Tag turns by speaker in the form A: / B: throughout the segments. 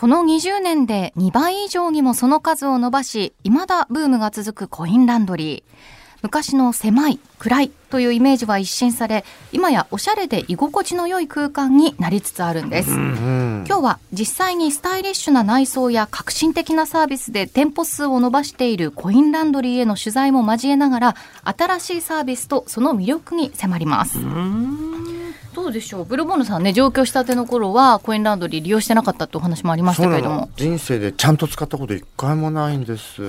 A: この20年で2倍以上にもその数を伸ばし、未だブームが続くコインランドリー。昔の狭い、暗いというイメージは一新され、今やおしゃれで居心地の良い空間になりつつあるんです。今日は実際にスタイリッシュな内装や革新的なサービスで店舗数を伸ばしているコインランドリーへの取材も交えながら、新しいサービスとその魅力に迫ります。どうでしょう？ブルボンヌさんね上京したての頃はコインランドリー利用してなかったってお話もありましたけれども。
B: 人生でちゃんと使ったこと一回もないんです。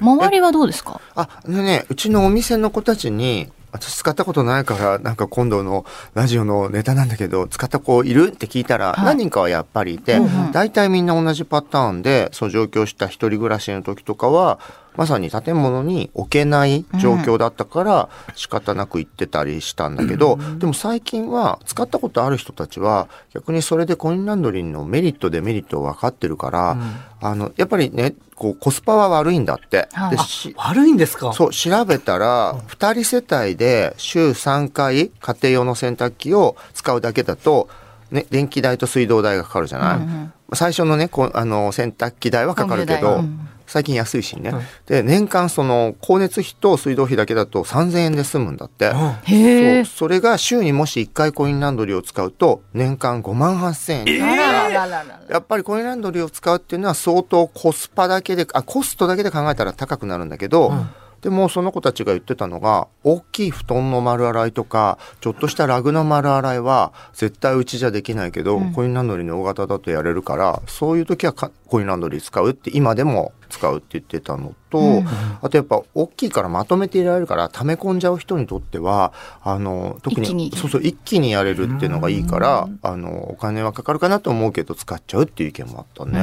A: 周りはどうですか？
B: あでねうちのお店の子たちに私使ったことないからなんか今度のラジオのネタなんだけど使った子いる？って聞いたら何人かはやっぱりいて、大体みんな同じパターンでそう上京した一人暮らしの時とかはまさに建物に置けない状況だったから仕方なく行ってたりしたんだけど、でも最近は使ったことある人たちは逆にそれでコインランドリーのメリットデメリットを分かってるから、あのやっぱりねこうコスパは悪いんだって。
A: はい
B: でし
C: 悪いんですか？
B: そう、調べたら、二人世帯で週3回家庭用の洗濯機を使うだけだと、ね、電気代と水道代がかかるじゃない、最初のね、こうあの、洗濯機代はかかるけど、
A: うん
B: 最近安いしね。で、年間その、光熱費と水道費だけだと3000円で済むんだって。
A: へえ
B: そう。それが週にもし1回コインランドリーを使うと、年間5万8000円。
A: あららららら
B: やっぱりコインランドリーを使うっていうのは相当コスパだけで、あ、コストだけで考えたら高くなるんだけど、でもその子たちが言ってたのが、大きい布団の丸洗いとか、ちょっとしたラグの丸洗いは絶対うちじゃできないけど、コインランドリーの大型だとやれるから、そういう時はかコインランドリー使うって今でも使うって言ってたのと、あとやっぱ大きいからまとめていられるから溜め込んじゃう人にとってはあの特
A: に
B: に。そうそう一気にやれるっていうのがいいからあのお金はかかるかなと思うけど使っちゃうっていう意見もあったね。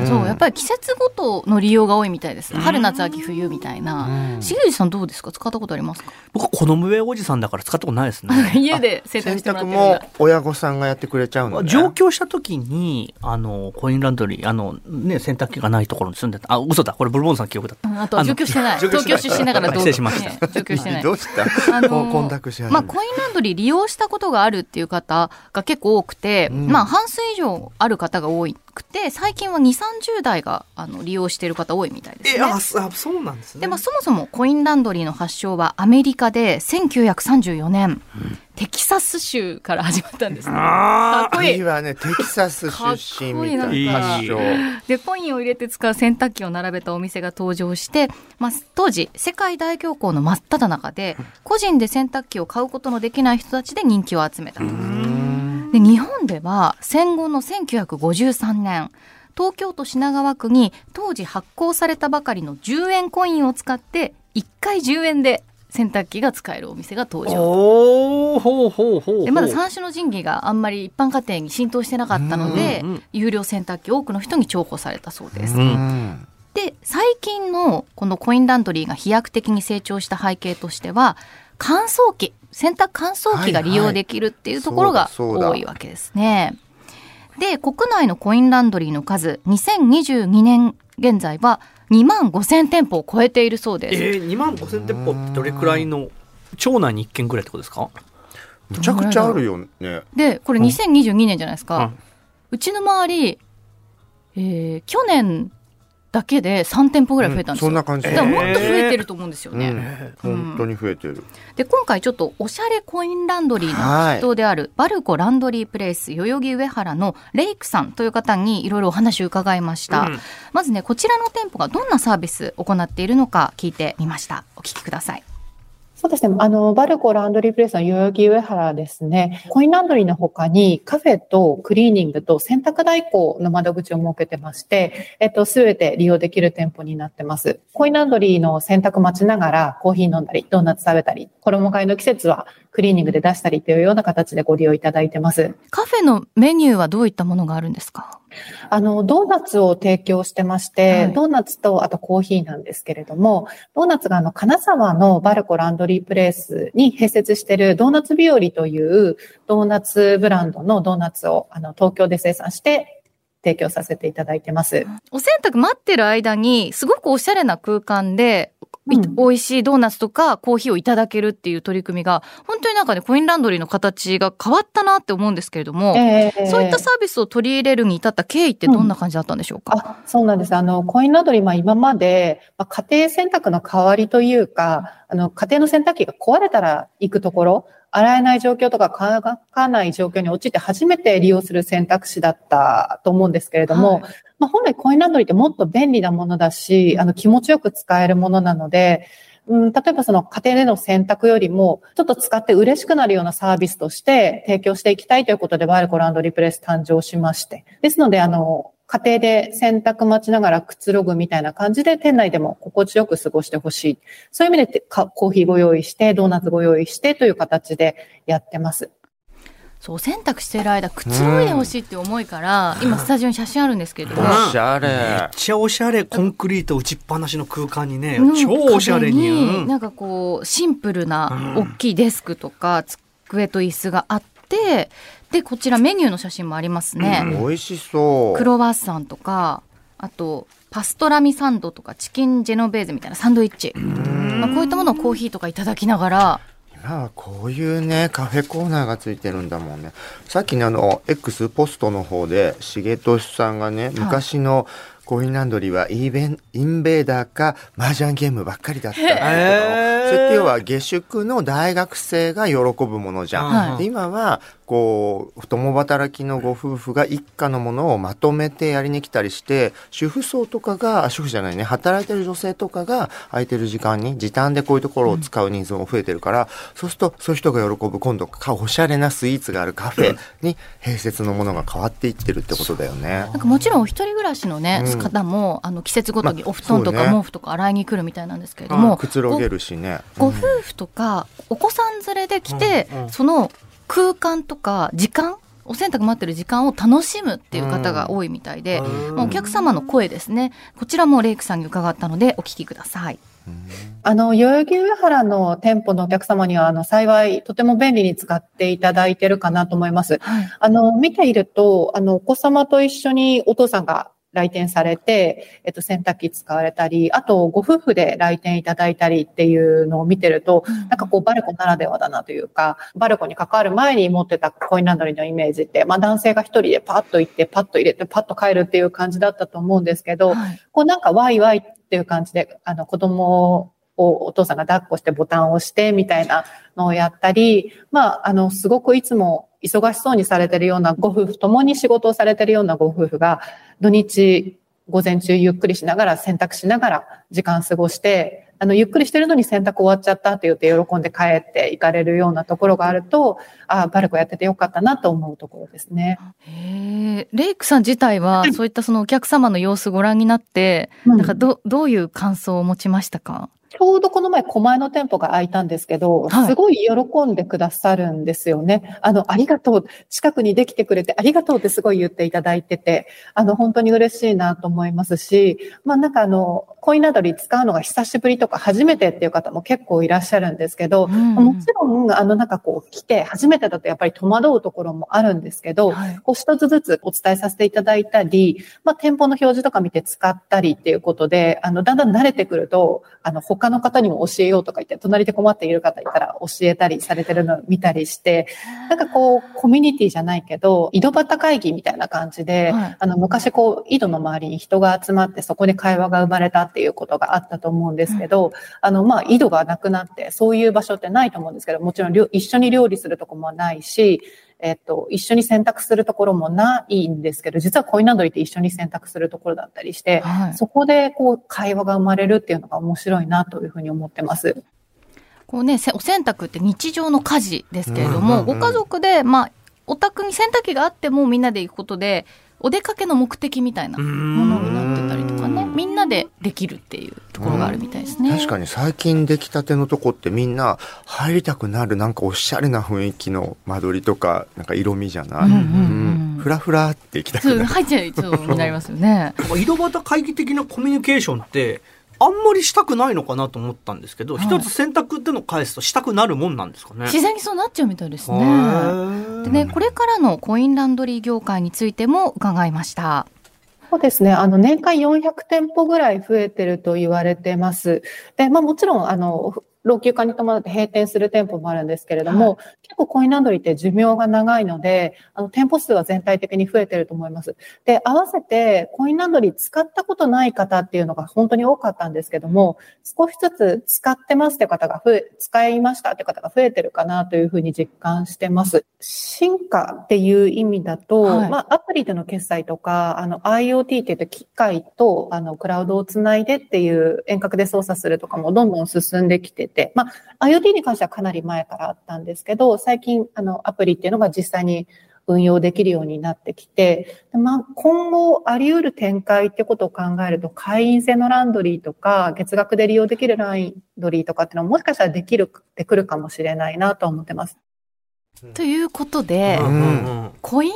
A: うん。そうやっぱり季節ごとの利用が多いみたいです。春夏秋冬みたいな。重藤さんどうですか？使ったことありますか？
C: 僕はこの上おじさんだから使ったことないですね。
A: 家で洗濯
B: 洗
A: してもらってるんだ。
B: 親御さんがやってくれちゃうのね。
C: 上京した時に、あの、コインランドリー、あの、ね、洗濯機がないところに住んでた。あ、嘘だ。これブルボンさん記憶だった。
A: うんあと上京してない。東京出身だからどう
C: 失礼しました。
A: ね上京してない。
B: どうした？
A: あのまあ、コインランドリー利用したことがあるっていう方が結構多くて、まあ、半数以上ある方が多くて、最近は2、30代があの利用している方多いみたいですね。
C: あ、そうなんです
A: で、まあ、そもそもコインランドリーの発祥はアメリカで1934年、テキサス州から始まったんですね。かっこいい
B: ねテキサス出身みたいな発祥。
A: でコインを入れて使う洗濯機を並べたお店が登場して、まあ、当時世界大恐慌の真っ只中で個人で洗濯機を買うことのできない人たちで人気を集めたと。で日本では戦後の1953年東京都品川区に当時発行されたばかりの10円コインを使って1回10円で洗濯機が使えるお店が登場。
C: ほうほう。
A: でまだ三種の神器があんまり一般家庭に浸透してなかったので、
C: うんうん
A: 有料洗濯機多くの人に重宝されたそうです。
C: う
B: うんん
A: で最近のこのコインランドリーが飛躍的に成長した背景としては乾燥機洗濯乾燥機が利用できるっていうところが多いわけですね。で国内のコインランドリーの数2022年現在は2万5000店舗を超えているそうです。
C: えー、2万5千店舗ってどれくらいの、町内に1軒ぐらいってことですか？
B: むちゃくちゃあるよね。
A: でこれ2022年じゃないですか、
C: うん
A: うちの周り、えー去年だけで3店舗ぐらい増えたんですよ。
B: そんな感じ。
A: だからもっと増えてると思うんですよね。
B: うん本当に増えてる。
A: で今回ちょっとおしゃれコインランドリーの筆頭であるバルコランドリープレイス代々木上原のレイクさんという方にいろいろお話を伺いました、
C: うん
A: まずねこちらの店舗がどんなサービスを行っているのか聞いてみましたお聞きください
D: そうですね。あの、バルコランドリープレイスの代々木上原ですね。コインランドリーの他にカフェとクリーニングと洗濯代行の窓口を設けてまして、えっと、すべて利用できる店舗になってます。コインランドリーの洗濯待ちながらコーヒー飲んだり、ドーナツ食べたり、衣替えの季節はクリーニングで出したりというような形でご利用いただいてます。
A: カフェのメニューはどういったものがあるんですか？
D: あの、ドーナツを提供してまして、
A: はい
D: ドーナツとあとコーヒーなんですけれども、ドーナツがあの、金沢のバルコランドリープレイスに併設しているドーナツ日和というドーナツブランドのドーナツをあの、東京で生産して提供させていただいてます。
A: お洗濯待ってる間にすごくおしゃれな空間でい
D: うん。
A: 美味しいドーナツとかコーヒーをいただけるっていう取り組みが、本当になんかね、コインランドリーの形が変わったなって思うんですけれども、
D: ええ
A: そういったサービスを取り入れるに至った経緯ってどんな感じだったんでしょうか、
D: あそうなんです。あの、コインランドリー、まあ今まで、まあ、家庭洗濯の代わりというか、あの、家庭の洗濯機が壊れたら行くところ、洗えない状況とか乾かない状況に陥って初めて利用する選択肢だったと思うんですけれども、
A: はい
D: まあ本来コインランドリーってもっと便利なものだし、あの、気持ちよく使えるものなので、うん、例えばその家庭での洗濯よりも、ちょっと使って嬉しくなるようなサービスとして提供していきたいということで、バイルコランドリープレス誕生しまして。ですので、あの、家庭で洗濯待ちながらくつろぐみたいな感じで、店内でも心地よく過ごしてほしい。そういう意味でかコーヒーご用意して、ドーナツご用意してという形でやってます。
A: そう、洗濯している間、くつろいでほしいって思いから、今スタジオに写真あるんですけれども、
B: おしゃれ。
C: めっちゃおしゃれコンクリート打ちっぱなしの空間にね、
A: うん。
C: 超おしゃれに、
A: 壁
C: うん。
A: なんかこう、シンプルな
C: うん。
A: 大きいデスクとか、机と椅子があって、で、こちらメニューの写真もありますね。
B: 美味しそう。
A: クロワッサンとか、あと、パストラミサンドとか、チキンジェノベーゼみたいなサンドイッチ。まあ、こういったものをコーヒーとかいただきながら、
B: 今はこういうね、カフェコーナーがついてるんだもんね。さっきね、あの、X ポストの方で、重俊さんがね、昔のコインランドリーはイーベン、インベーダーか麻雀ゲームばっかりだったっていうことを
C: へー
B: そ要は下宿の大学生が喜ぶものじゃん。
A: はい
B: で今は、こう、共働きのご夫婦が一家のものをまとめてやりに来たりして、主婦層とかが、あ主婦じゃないね、働いてる女性とかが空いてる時間に時短でこういうところを使う人数も増えてるから、そうするとそういう人が喜ぶ今度かおしゃれなスイーツがあるカフェに併設のものが変わっていってるってことだよね。
A: なんかもちろんお一人暮らしのね、
B: うん
A: 方も、あの、季節ごとに
B: まあ
A: お布団とか毛布とか洗いに来るみたいなんですけれども、
B: くつろげるしね。
A: ごご夫婦とか、お子さん連れで来て、
C: うんうん
A: その空間とか時間、お洗濯待ってる時間を楽しむっていう方が多いみたいで、
C: うん
A: まあお客様の声ですね。こちらもレイクさんに伺ったのでお聞きください。
D: あの、代々木上原の店舗のお客様には、あの、幸い、とても便利に使っていただいてるかなと思います。
A: はい。
D: あの、見ていると、あの、お子様と一緒にお父さんが来店されて、えっと、洗濯機使われたり、あと、ご夫婦で来店いただいたりっていうのを見てると、なんかこう、バルコならではだなというか、バルコに関わる前に持ってたコインランドリーのイメージって、まあ男性が一人でパッと行って、パッと入れて、パッと帰るっていう感じだったと思うんですけど、
A: はい。
D: こうなんかワイワイっていう感じで、あの子供をお父さんが抱っこしてボタンを押してみたいなのをやったり、まあ、あの、すごくいつも忙しそうにされてるようなご夫婦、共に仕事をされてるようなご夫婦が、土日、午前中ゆっくりしながら洗濯しながら時間過ごして、あの、ゆっくりしてるのに洗濯終わっちゃったって言って喜んで帰って行かれるようなところがあると、ああ、バルコやっててよかったなと思うところですね。
A: へえ、レイクさん自体は、そういったそのお客様の様子ご覧になって、
D: うん。
A: なんかど、どういう感想を持ちましたか？
D: ちょうどこの前、狛江の店舗が開いたんですけど、
A: はい
D: すごい喜んでくださるんですよね。あの、ありがとう。近くにできてくれてありがとうってすごい言っていただいてて、あの、本当に嬉しいなと思いますし、まあなんかあの、コインランドリー使うのが久しぶりとか初めてっていう方も結構いらっしゃるんですけど、
A: うん
D: もちろん、あの、なんかこう来て初めてだとやっぱり戸惑うところもあるんですけど、
A: はい
D: こう一つずつお伝えさせていただいたり、まあ、店舗の表示とか見て使ったりっていうことで、あの、だんだん慣れてくると、あの、他の方にも教えようとか言って、隣で困っている方いたら教えたりされてるのを見たりして、なんかこう、コミュニティじゃないけど、井戸端会議みたいな感じで、
A: はい。
D: あの、昔こう、井戸の周りに人が集まって、そこで会話が生まれたっていうことがあったと思うんですけど、あの、まあ、井戸がなくなって、そういう場所ってないと思うんですけど、もちろん料、一緒に料理するとこもないし、えっと、一緒に洗濯するところもないんですけど、実はコインランドリーって一緒に洗濯するところだったりして、
A: はい
D: そこでこう会話が生まれるっていうのが面白いなというふうに思ってます。
A: こうね、せお洗濯って日常の家事ですけれども、
B: うんうんうん
A: ご家族で、まあ、お宅に洗濯機があってもみんなで行くことで、お出かけの目的みたいなものになってたりとかね、みんなでできるっていうところがあるみたいですね。
B: 確かに最近出来たてのとこってみんな入りたくなるなんかおしゃれな雰囲気の間取りとかなんか色味じゃない、
A: うんうんうん
B: ふらふらって行きた
A: そう
B: くなる。
A: 入っちゃいそうになりますよね。
C: 井戸端会議的なコミュニケーションってあんまりしたくないのかなと思ったんですけど、
A: はい
C: 一つ選択ってのを返すとしたくなるもんなんですかね。
A: 自然にそうなっちゃうみたいですね。でね、これからのコインランドリー業界についても伺いました。
D: そうですね。あの、年間400店舗ぐらい増えてると言われてます。で、まあもちろん、あの、老朽化に伴って閉店する店舗もあるんですけれども、結構コインランドリーって寿命が長いので、あの、店舗数は全体的に増えてると思います。で、合わせてコインランドリー使ったことない方っていうのが本当に多かったんですけども、少しずつ使ってますって方が増え、使いましたって方が増えてるかなというふうに実感してます。進化っていう意味だと、
A: はい
D: まあ、アプリでの決済とか、あの、IoT って言って機械と、あの、クラウドをつないでっていう遠隔で操作するとかもどんどん進んできてて、まあ、IoT に関してはかなり前からあったんですけど、最近、あの、アプリっていうのが実際に運用できるようになってきて、でまあ、今後あり得る展開ってことを考えると、会員制のランドリーとか、月額で利用できるランドリーとかっていうのはもしかしたらできる、でくるかもしれないなと思ってます。
A: ということで、
C: うん。うん。
A: コイン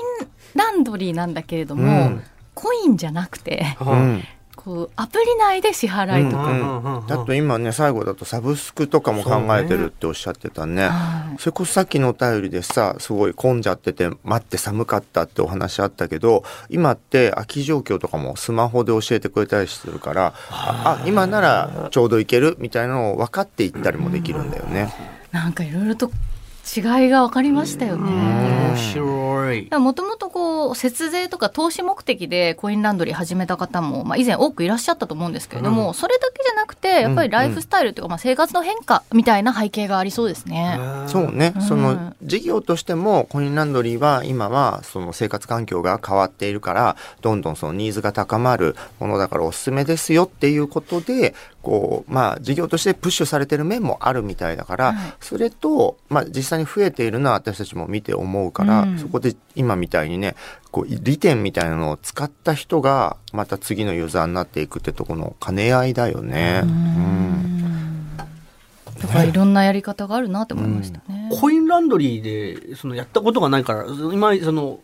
A: ランドリーなんだけれども、
B: うん。
A: コインじゃなくて、
C: う
B: うんん
A: こう、アプリ内で支払いとか。
B: うんだと今ね最後だとサブスクとかも考えてるっておっしゃってたね。
A: はい。
B: それこそさっきのお便りでさすごい混んじゃってて待って寒かったってお話あったけど今って空き状況とかもスマホで教えてくれたりするからああ今ならちょうど行けるみたいなのを分かって行ったりもできるんだよね。
A: なんかいろいろと違いが分かりましたよね。
C: 面白い。
A: もともとこう節税とか投資目的でコインランドリー始めた方も、まあ、以前多くいらっしゃったと思うんですけれども、それだけじゃなくてやっぱりライフスタイルというか、まあ、生活の変化みたいな背景がありそうですね。
B: そうね、
A: うん
B: その事業としてもコインランドリーは今はその生活環境が変わっているからどんどんそのニーズが高まるものだからおすすめですよっていうことでこうまあ事業としてプッシュされてる面もあるみたいだから、
A: はい。
B: それとまあ実際に増えているのは私たちも見て思うから、
A: うん。
B: そこで今みたいにねこう利点みたいなのを使った人がまた次のユーザーになっていくってとこの兼ね合いだよね。うん。
A: だからいろんなやり方があるなって思いましたね。
C: コインランドリーで、そのやったことがないから、今、その、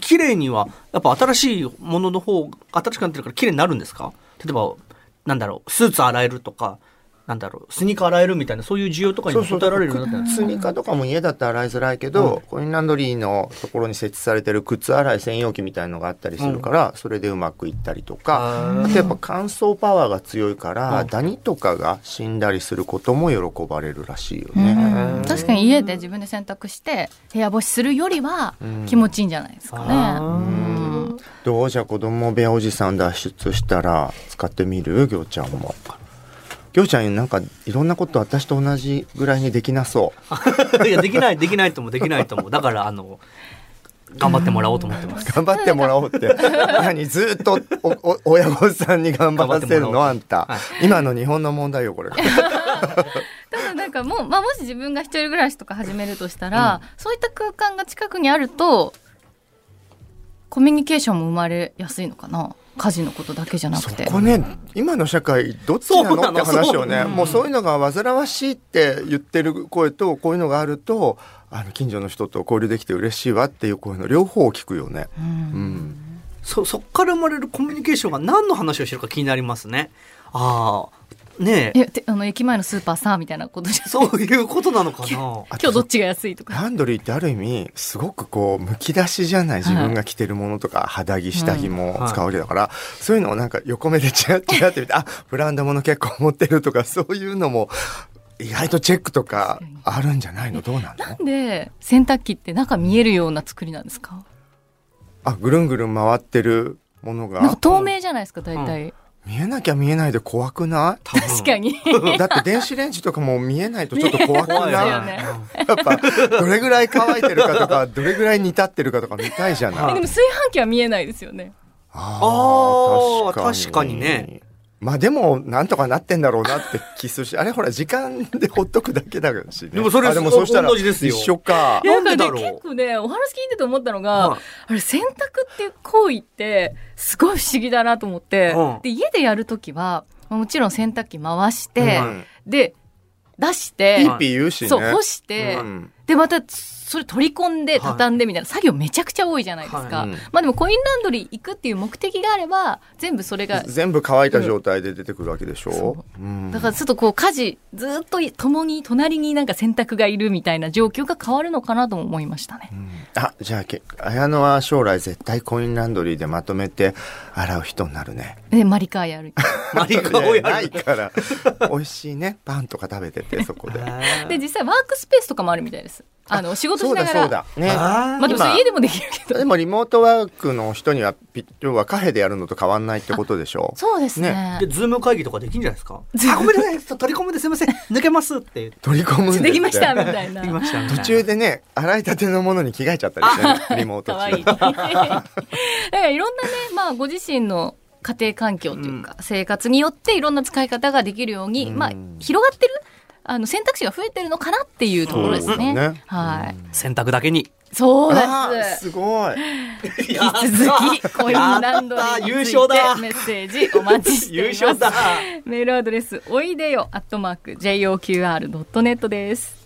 C: 綺麗には、やっぱ新しいものの方、新しくなってるから綺麗になるんですか？例えば、なんだろう、スーツ洗えるとか、なんだろう、スニーカー洗えるみたいな、そういう需要とかにも答えられるようになって
B: スニーカーとかも家だったら洗いづらいけど、コインランドリーのところに設置されてる靴洗い専用機みたいのがあったりするから、それでうまくいったりとか、あとやっぱ乾燥パワーが強いから、
C: うん。
B: ダニとかが死んだりすることも喜ばれるらしいよ
A: う
B: ね。
A: ん。確かに家で自分で洗濯して部屋干しするよりは
B: うん。
A: 気持ちいいんじゃないですかね。
B: どうじゃ子供部屋おじさん脱出したら使ってみる？ぎょうちゃんも。ぎょうちゃんなんかいろんなこと私と同じぐらいにできなそう。
C: いや、できない、できないとも、できないとも。だから、あの、頑張ってもらおうと思ってます。
B: 頑張ってもらおうって。何ずっとおお親御さんに頑張らせる
C: 頑張ってもらおう
B: のあんた、
C: はい
B: 今の日本の問題よこれ。
A: ただなんかもう、まあ、もし自分が一人暮らしとか始めるとしたら、そういった空間が近くにあるとコミュニケーションも生まれやすいのかな？家事のことだけじゃな
B: そ
A: くて。
B: こね今の社会どっちな
C: そうなの
B: のって話をね。もうそういうのが煩わしいって言ってる声とこういうのがあるとあの近所の人と交流できて嬉しいわっていう声の両方を聞くよね。
A: うん。
B: うん。
C: そ、そっから生まれるコミュニケーションが何の話をしてるか気になりますね。ああ、ねえ、
A: あの駅前のスーパーさみたいなことじゃ
C: そういうことなのかな。
B: あ
A: 今
B: と
A: 日どっちが安いとか。
B: ランドリーってある意味すごくこうむき出しじゃない自分が着てるものとか肌着下着も使うわけだから、そういうのをなんか横目でチラッチラって見てあブランド物結構持ってるとかそういうのも意外とチェックとかあるんじゃないの？どうなの？
A: なんで洗濯機って中見えるような作りなんですか？
B: あぐるんぐるん回ってるものが。
A: なんか透明じゃないですか大体、
B: 見えなきゃ見えないで怖くな
C: 多分。
A: 確かに。
B: いだって電子レンジとかも見えないとちょっと怖くない？
A: よね。
B: やっぱどれぐらい乾いてるかとかどれぐらい煮立ってるかとか見たいじゃない。
A: えでも炊飯器は見えないですよね。
B: あ
C: あー
B: ー
C: 確かにね。
B: まあでも、なんとかなってんだろうなって気するし、あれほら、時間でほっとくだけだしね。
C: でもそれ
B: あでもそうしたら、
C: 同じですよ
B: 一緒か
A: い。や
C: なんでだろう
A: ね結構ねお話聞いてて思ったのが、
C: はい
A: あれ洗濯っていう行為ってすごい不思議だなと思って、
C: うん
A: で家でやるときはもちろん洗濯機回して、
B: うん
A: で出して、
B: ピーピー言うしね。
A: そう干して、
B: うん
A: でまたそそれ取り込んで畳んでみたいな作業めちゃくちゃ多いじゃないですか。まあでもコインランドリー行くっていう目的があれば、全部それが、
B: 全部乾いた状態で出てくるわけでしょ
A: そ
B: うん
A: だからちょっとこう家事、ずっと共に隣になんか洗濯がいるみたいな状況が変わるのかなとも思いましたね。
B: あじゃあけ綾乃は将来絶対コインランドリーでまとめて洗う人になるね
A: で、マリカーやる。
C: マリカをや
B: ない
C: る。
B: から 美味しいねパンとか食べててそこで
A: で、実際ワークスペースとかもあるみたいです。あの、仕事しながら。
B: そうだそうだ。ね。
A: まあでもそれ
B: 今
A: 家でもできるけど。
B: でもリモートワークの人にはピ要はカフェでやるのと変わんないってことでしょ？
A: そうですね。
C: で、ズーム会議とかできるんじゃないですか？あ、ごめんなさい、取り込むですいません、抜けますって。
B: 取り込むん
A: できましたみたいな。
C: できました。みたいな
B: 途中でね洗いたてのものに着替えちゃったりしてね リモート。中。
A: だからいろんなね、まあご自身の家庭環境というか、生活によっていろんな使い方ができるように、
B: うん。
A: まあ広がってるあの選択肢が増えてるのかなっていうところですね。
B: ね
A: はい。
C: 洗濯だけに。
A: そうです。
B: すごい
A: 引き続き、コインランドリーについてメッセージお待ちしています。
C: 優勝だ
A: メールアドレス、おいでよ、アットマーク、joqr.net です。